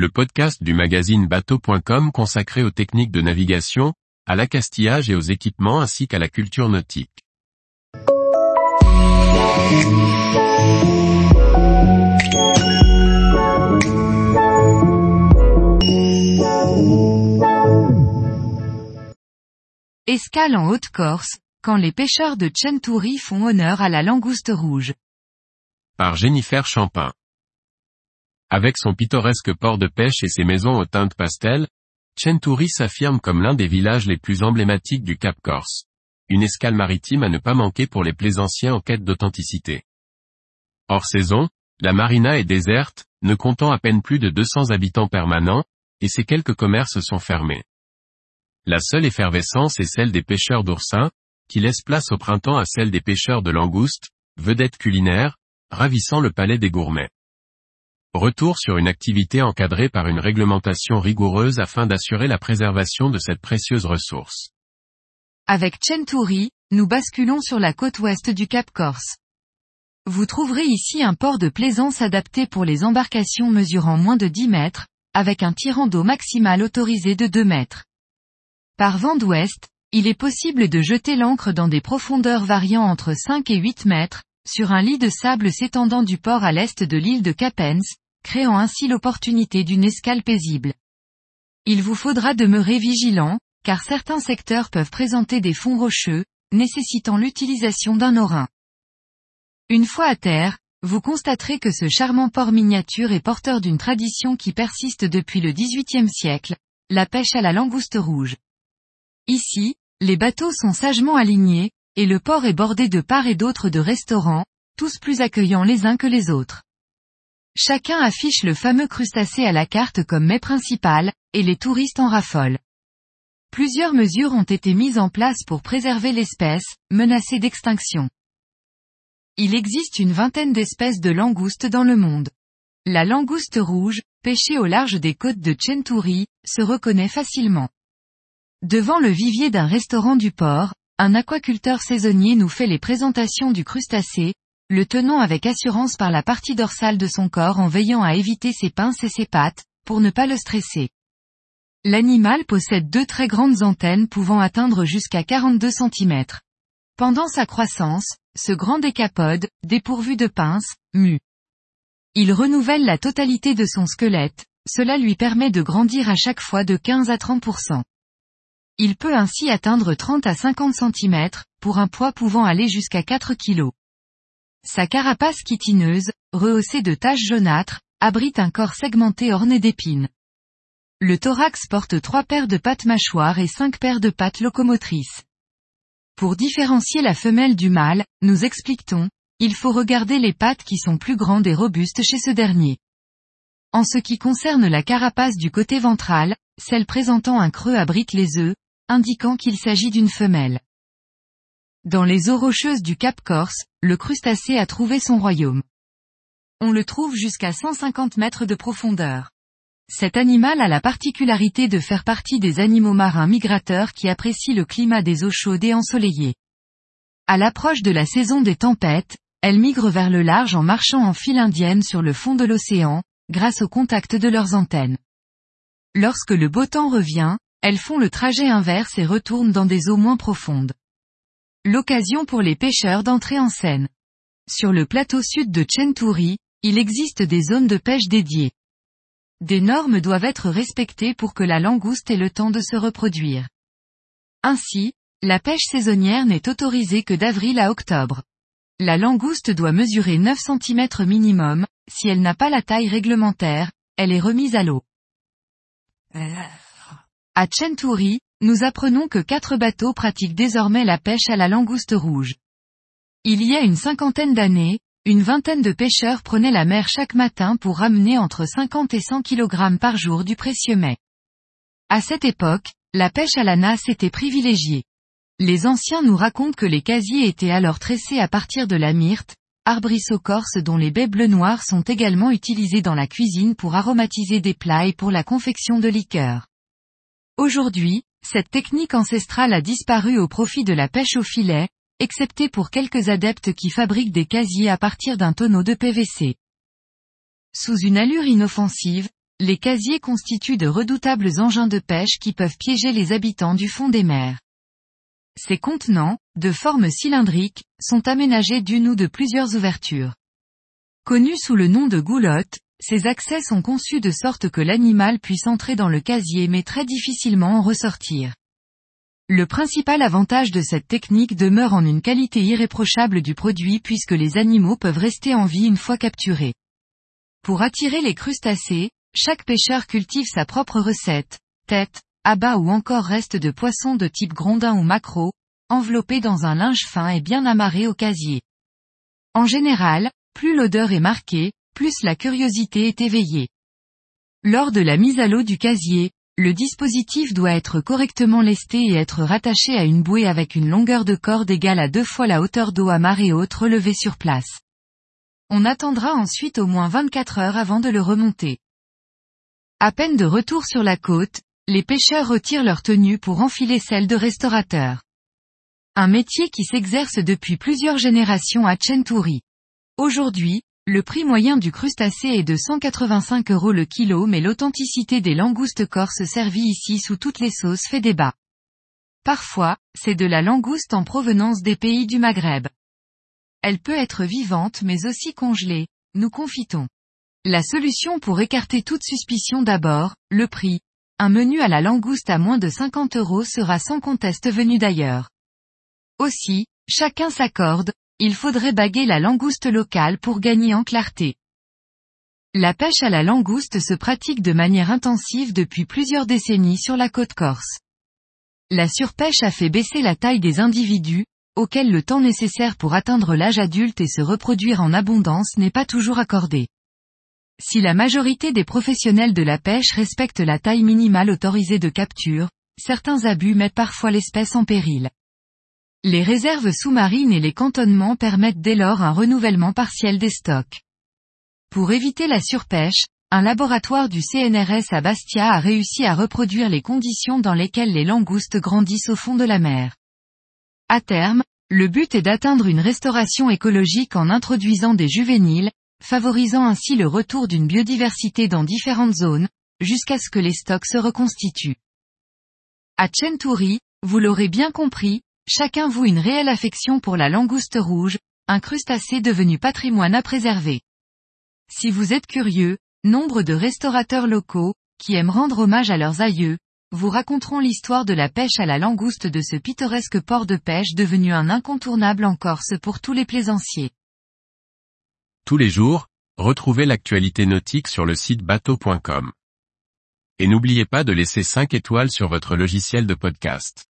le podcast du magazine bateau.com consacré aux techniques de navigation, à l'accastillage et aux équipements ainsi qu'à la culture nautique. Escale en Haute-Corse, quand les pêcheurs de Chentoury font honneur à la langouste rouge. Par Jennifer Champin. Avec son pittoresque port de pêche et ses maisons aux teintes pastel, Chentoury s'affirme comme l'un des villages les plus emblématiques du Cap Corse. Une escale maritime à ne pas manquer pour les plaisanciens en quête d'authenticité. Hors saison, la marina est déserte, ne comptant à peine plus de 200 habitants permanents, et ses quelques commerces sont fermés. La seule effervescence est celle des pêcheurs d'oursins, qui laissent place au printemps à celle des pêcheurs de langoustes, vedettes culinaires, ravissant le palais des gourmets. Retour sur une activité encadrée par une réglementation rigoureuse afin d'assurer la préservation de cette précieuse ressource. Avec Chentoury, nous basculons sur la côte ouest du Cap Corse. Vous trouverez ici un port de plaisance adapté pour les embarcations mesurant moins de 10 mètres, avec un tirant d'eau maximal autorisé de 2 mètres. Par vent d'ouest, il est possible de jeter l'ancre dans des profondeurs variant entre 5 et 8 mètres, sur un lit de sable s'étendant du port à l'est de l'île de Capens, créant ainsi l'opportunité d'une escale paisible. Il vous faudra demeurer vigilant, car certains secteurs peuvent présenter des fonds rocheux, nécessitant l'utilisation d'un orin. Une fois à terre, vous constaterez que ce charmant port miniature est porteur d'une tradition qui persiste depuis le XVIIIe siècle, la pêche à la langouste rouge. Ici, les bateaux sont sagement alignés, et le port est bordé de part et d'autre de restaurants, tous plus accueillants les uns que les autres. Chacun affiche le fameux crustacé à la carte comme mets principal, et les touristes en raffolent. Plusieurs mesures ont été mises en place pour préserver l'espèce, menacée d'extinction. Il existe une vingtaine d'espèces de langoustes dans le monde. La langouste rouge, pêchée au large des côtes de Chentoury, se reconnaît facilement. Devant le vivier d'un restaurant du port, un aquaculteur saisonnier nous fait les présentations du crustacé, le tenant avec assurance par la partie dorsale de son corps en veillant à éviter ses pinces et ses pattes, pour ne pas le stresser. L'animal possède deux très grandes antennes pouvant atteindre jusqu'à 42 cm. Pendant sa croissance, ce grand décapode, dépourvu de pinces, mue. Il renouvelle la totalité de son squelette, cela lui permet de grandir à chaque fois de 15 à 30%. Il peut ainsi atteindre 30 à 50 cm, pour un poids pouvant aller jusqu'à 4 kg. Sa carapace chitineuse, rehaussée de taches jaunâtres, abrite un corps segmenté orné d'épines. Le thorax porte trois paires de pattes mâchoires et cinq paires de pattes locomotrices. Pour différencier la femelle du mâle, nous expliquons, il faut regarder les pattes qui sont plus grandes et robustes chez ce dernier. En ce qui concerne la carapace du côté ventral, celle présentant un creux abrite les œufs, indiquant qu'il s'agit d'une femelle. Dans les eaux rocheuses du Cap Corse, le crustacé a trouvé son royaume. On le trouve jusqu'à 150 mètres de profondeur. Cet animal a la particularité de faire partie des animaux marins migrateurs qui apprécient le climat des eaux chaudes et ensoleillées. À l'approche de la saison des tempêtes, elles migrent vers le large en marchant en file indienne sur le fond de l'océan, grâce au contact de leurs antennes. Lorsque le beau temps revient, elles font le trajet inverse et retournent dans des eaux moins profondes. L'occasion pour les pêcheurs d'entrer en scène. Sur le plateau sud de Chentoury, il existe des zones de pêche dédiées. Des normes doivent être respectées pour que la langouste ait le temps de se reproduire. Ainsi, la pêche saisonnière n'est autorisée que d'avril à octobre. La langouste doit mesurer 9 cm minimum, si elle n'a pas la taille réglementaire, elle est remise à l'eau. À Chentoury, nous apprenons que quatre bateaux pratiquent désormais la pêche à la langouste rouge. Il y a une cinquantaine d'années, une vingtaine de pêcheurs prenaient la mer chaque matin pour ramener entre 50 et 100 kg par jour du précieux mets. À cette époque, la pêche à la nasse était privilégiée. Les anciens nous racontent que les casiers étaient alors tressés à partir de la myrte, arbrisseau corse dont les baies bleu noir sont également utilisées dans la cuisine pour aromatiser des plats et pour la confection de liqueurs. Aujourd'hui, cette technique ancestrale a disparu au profit de la pêche au filet, excepté pour quelques adeptes qui fabriquent des casiers à partir d'un tonneau de PVC. Sous une allure inoffensive, les casiers constituent de redoutables engins de pêche qui peuvent piéger les habitants du fond des mers. Ces contenants, de forme cylindrique, sont aménagés d'une ou de plusieurs ouvertures. Connus sous le nom de goulotte, ces accès sont conçus de sorte que l'animal puisse entrer dans le casier mais très difficilement en ressortir. Le principal avantage de cette technique demeure en une qualité irréprochable du produit puisque les animaux peuvent rester en vie une fois capturés. Pour attirer les crustacés, chaque pêcheur cultive sa propre recette, tête, abat ou encore reste de poisson de type grondin ou maquereau, enveloppé dans un linge fin et bien amarré au casier. En général, plus l'odeur est marquée, plus la curiosité est éveillée. Lors de la mise à l'eau du casier, le dispositif doit être correctement lesté et être rattaché à une bouée avec une longueur de corde égale à deux fois la hauteur d'eau à marée haute relevée sur place. On attendra ensuite au moins 24 heures avant de le remonter. À peine de retour sur la côte, les pêcheurs retirent leur tenue pour enfiler celle de restaurateur. Un métier qui s'exerce depuis plusieurs générations à Chenturi. Aujourd'hui, le prix moyen du crustacé est de 185 euros le kilo mais l'authenticité des langoustes corses servies ici sous toutes les sauces fait débat. Parfois, c'est de la langouste en provenance des pays du Maghreb. Elle peut être vivante mais aussi congelée, nous confitons. La solution pour écarter toute suspicion d'abord, le prix. Un menu à la langouste à moins de 50 euros sera sans conteste venu d'ailleurs. Aussi, chacun s'accorde, il faudrait baguer la langouste locale pour gagner en clarté. La pêche à la langouste se pratique de manière intensive depuis plusieurs décennies sur la côte corse. La surpêche a fait baisser la taille des individus, auxquels le temps nécessaire pour atteindre l'âge adulte et se reproduire en abondance n'est pas toujours accordé. Si la majorité des professionnels de la pêche respectent la taille minimale autorisée de capture, certains abus mettent parfois l'espèce en péril. Les réserves sous-marines et les cantonnements permettent dès lors un renouvellement partiel des stocks. Pour éviter la surpêche, un laboratoire du CNRS à Bastia a réussi à reproduire les conditions dans lesquelles les langoustes grandissent au fond de la mer. À terme, le but est d'atteindre une restauration écologique en introduisant des juvéniles, favorisant ainsi le retour d'une biodiversité dans différentes zones, jusqu'à ce que les stocks se reconstituent. À Chenturi, vous l'aurez bien compris, chacun voue une réelle affection pour la langouste rouge, un crustacé devenu patrimoine à préserver. Si vous êtes curieux, nombre de restaurateurs locaux, qui aiment rendre hommage à leurs aïeux, vous raconteront l'histoire de la pêche à la langouste de ce pittoresque port de pêche devenu un incontournable en Corse pour tous les plaisanciers. Tous les jours, retrouvez l'actualité nautique sur le site bateau.com. Et n'oubliez pas de laisser 5 étoiles sur votre logiciel de podcast.